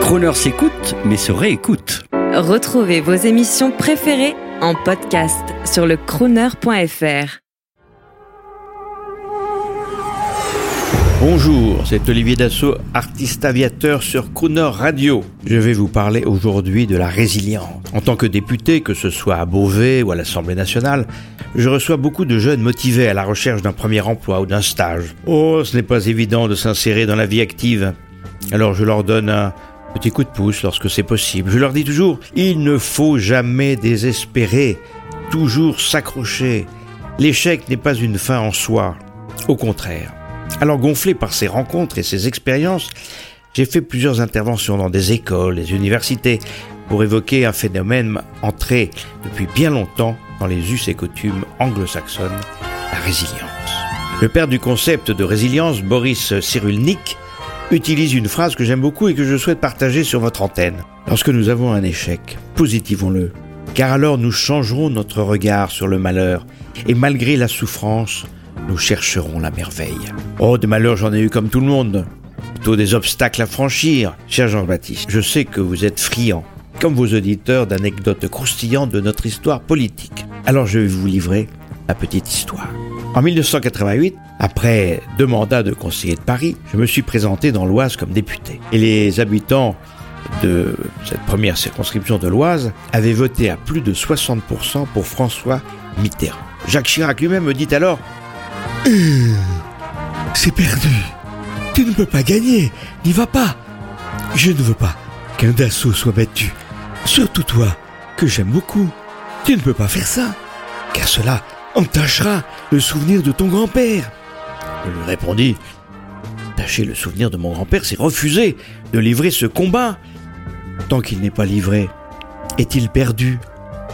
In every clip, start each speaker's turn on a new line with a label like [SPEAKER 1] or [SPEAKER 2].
[SPEAKER 1] Croner s'écoute, mais se réécoute.
[SPEAKER 2] Retrouvez vos émissions préférées en podcast sur le crooner.fr.
[SPEAKER 3] Bonjour, c'est Olivier Dassault, artiste aviateur sur Crooner Radio. Je vais vous parler aujourd'hui de la résilience. En tant que député, que ce soit à Beauvais ou à l'Assemblée nationale, je reçois beaucoup de jeunes motivés à la recherche d'un premier emploi ou d'un stage. Oh, ce n'est pas évident de s'insérer dans la vie active. Alors je leur donne un petit coup de pouce lorsque c'est possible. Je leur dis toujours, il ne faut jamais désespérer, toujours s'accrocher. L'échec n'est pas une fin en soi, au contraire. Alors gonflé par ces rencontres et ces expériences, j'ai fait plusieurs interventions dans des écoles, des universités, pour évoquer un phénomène entré depuis bien longtemps dans les us et coutumes anglo-saxonnes, la résilience. Le père du concept de résilience, Boris Cyrulnik, utilise une phrase que j'aime beaucoup et que je souhaite partager sur votre antenne. Lorsque nous avons un échec, positivons-le, car alors nous changerons notre regard sur le malheur, et malgré la souffrance, nous chercherons la merveille. Oh, des malheurs, j'en ai eu comme tout le monde. Plutôt des obstacles à franchir, cher Jean-Baptiste. Je sais que vous êtes friand, comme vos auditeurs, d'anecdotes croustillantes de notre histoire politique. Alors je vais vous livrer la petite histoire. En 1988, après deux mandats de conseiller de Paris, je me suis présenté dans l'Oise comme député. Et les habitants de cette première circonscription de l'Oise avaient voté à plus de 60% pour François Mitterrand. Jacques Chirac lui-même me dit alors
[SPEAKER 4] euh, C'est perdu. Tu ne peux pas gagner. N'y va pas. Je ne veux pas qu'un Dassault soit battu. Surtout toi, que j'aime beaucoup. Tu ne peux pas faire ça. Car cela entachera le souvenir de ton grand-père.
[SPEAKER 3] Je lui répondis Tâcher le souvenir de mon grand-père, c'est refuser de livrer ce combat. Tant qu'il n'est pas livré, est-il perdu?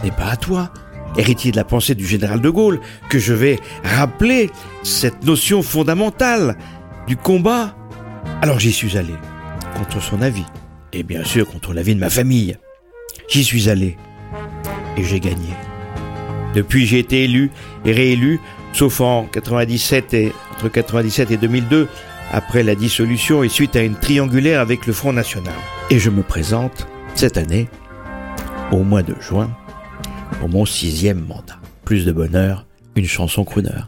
[SPEAKER 3] N'est pas à toi, héritier de la pensée du général de Gaulle, que je vais rappeler cette notion fondamentale du combat. Alors j'y suis allé, contre son avis, et bien sûr contre l'avis de ma famille. J'y suis allé, et j'ai gagné. Depuis, j'ai été élu et réélu, sauf en 97 et, entre 97 et 2002, après la dissolution et suite à une triangulaire avec le Front National. Et je me présente cette année, au mois de juin, pour mon sixième mandat. Plus de bonheur, une chanson crooner.